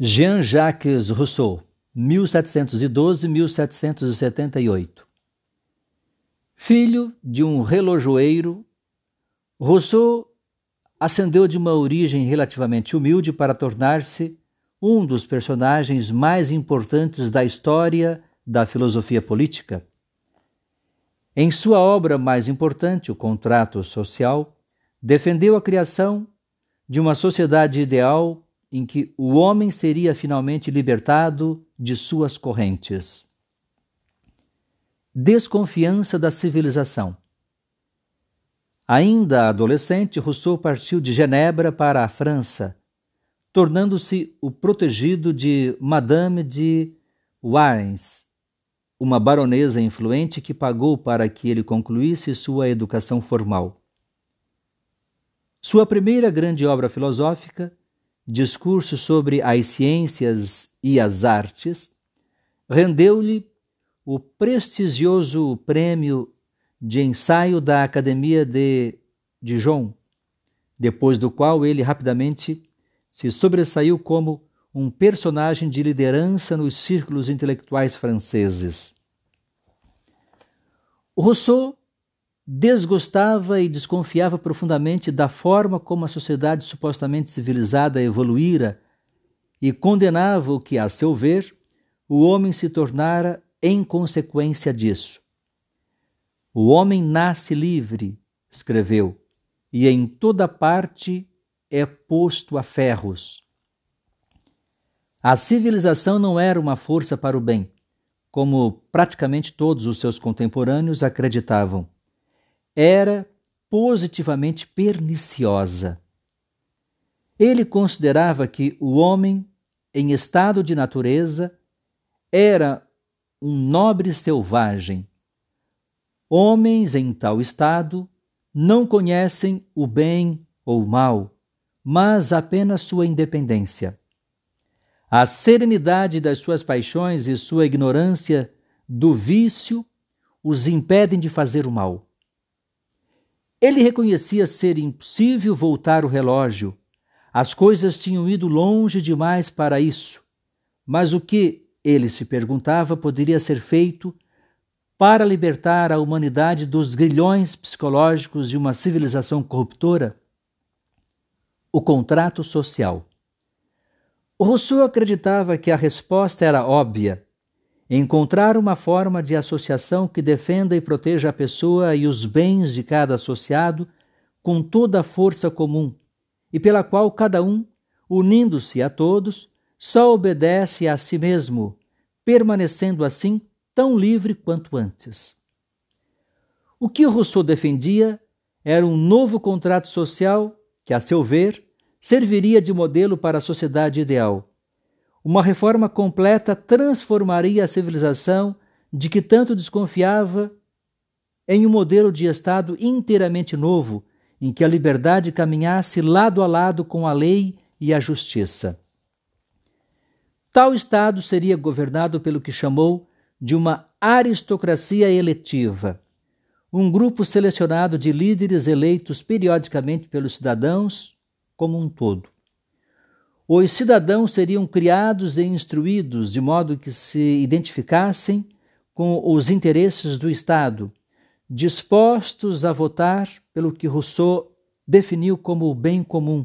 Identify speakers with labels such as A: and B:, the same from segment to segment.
A: Jean-Jacques Rousseau, 1712-1778 Filho de um relojoeiro, Rousseau ascendeu de uma origem relativamente humilde para tornar-se um dos personagens mais importantes da história da filosofia política. Em sua obra mais importante, O Contrato Social, defendeu a criação de uma sociedade ideal em que o homem seria finalmente libertado de suas correntes. Desconfiança da civilização. Ainda adolescente, Rousseau partiu de Genebra para a França, tornando-se o protegido de Madame de Warens, uma baronesa influente que pagou para que ele concluísse sua educação formal. Sua primeira grande obra filosófica discurso sobre as ciências e as artes, rendeu-lhe o prestigioso prêmio de ensaio da Academia de Dijon, depois do qual ele rapidamente se sobressaiu como um personagem de liderança nos círculos intelectuais franceses. Rousseau desgostava e desconfiava profundamente da forma como a sociedade supostamente civilizada evoluíra e condenava o que, a seu ver, o homem se tornara em consequência disso. O homem nasce livre, escreveu, e em toda parte é posto a ferros. A civilização não era uma força para o bem, como praticamente todos os seus contemporâneos acreditavam era positivamente perniciosa. Ele considerava que o homem, em estado de natureza, era um nobre selvagem. Homens em tal estado não conhecem o bem ou o mal, mas apenas sua independência. A serenidade das suas paixões e sua ignorância do vício os impedem de fazer o mal. Ele reconhecia ser impossível voltar o relógio. As coisas tinham ido longe demais para isso. Mas o que, ele se perguntava, poderia ser feito para libertar a humanidade dos grilhões psicológicos de uma civilização corruptora? O contrato social. Rousseau acreditava que a resposta era óbvia Encontrar uma forma de associação que defenda e proteja a pessoa e os bens de cada associado com toda a força comum e pela qual cada um, unindo-se a todos, só obedece a si mesmo, permanecendo assim tão livre quanto antes. O que Rousseau defendia era um novo contrato social que, a seu ver, serviria de modelo para a sociedade ideal uma reforma completa transformaria a civilização de que tanto desconfiava em um modelo de Estado inteiramente novo, em que a liberdade caminhasse lado a lado com a lei e a justiça. Tal Estado seria governado pelo que chamou de uma aristocracia eletiva, um grupo selecionado de líderes eleitos periodicamente pelos cidadãos como um todo. Os cidadãos seriam criados e instruídos de modo que se identificassem com os interesses do Estado, dispostos a votar pelo que Rousseau definiu como o bem comum,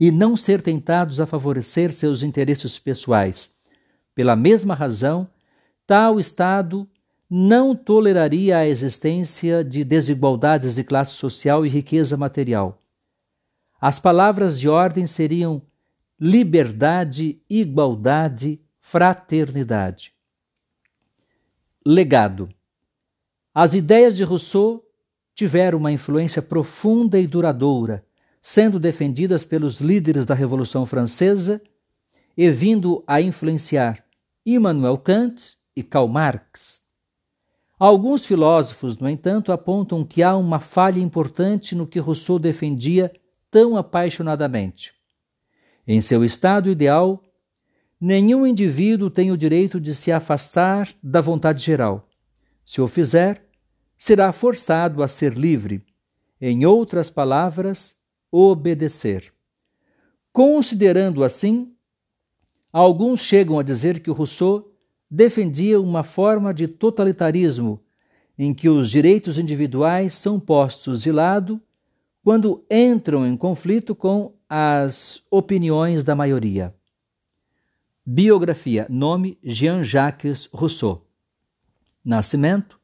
A: e não ser tentados a favorecer seus interesses pessoais. Pela mesma razão, tal Estado não toleraria a existência de desigualdades de classe social e riqueza material. As palavras de ordem seriam liberdade, igualdade, fraternidade. Legado. As ideias de Rousseau tiveram uma influência profunda e duradoura, sendo defendidas pelos líderes da Revolução Francesa e vindo a influenciar Immanuel Kant e Karl Marx. Alguns filósofos, no entanto, apontam que há uma falha importante no que Rousseau defendia tão apaixonadamente. Em seu estado ideal, nenhum indivíduo tem o direito de se afastar da vontade geral. Se o fizer, será forçado a ser livre, em outras palavras, obedecer. Considerando assim, Alguns chegam a dizer que Rousseau defendia uma forma de totalitarismo em que os direitos individuais são postos de lado quando entram em conflito com as opiniões da maioria. Biografia: Nome Jean-Jacques Rousseau. Nascimento: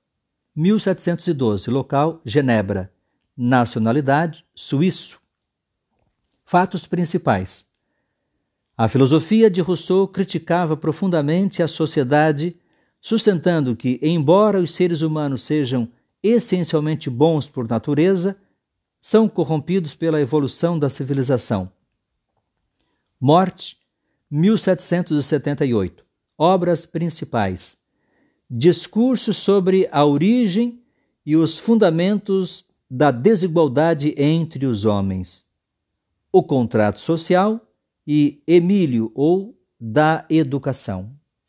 A: 1712. Local: Genebra. Nacionalidade: Suíço. Fatos principais: A filosofia de Rousseau criticava profundamente a sociedade, sustentando que, embora os seres humanos sejam essencialmente bons por natureza, são corrompidos pela evolução da civilização. Morte 1778. Obras principais: Discurso sobre a origem e os fundamentos da desigualdade entre os homens. O contrato social e Emílio ou da educação.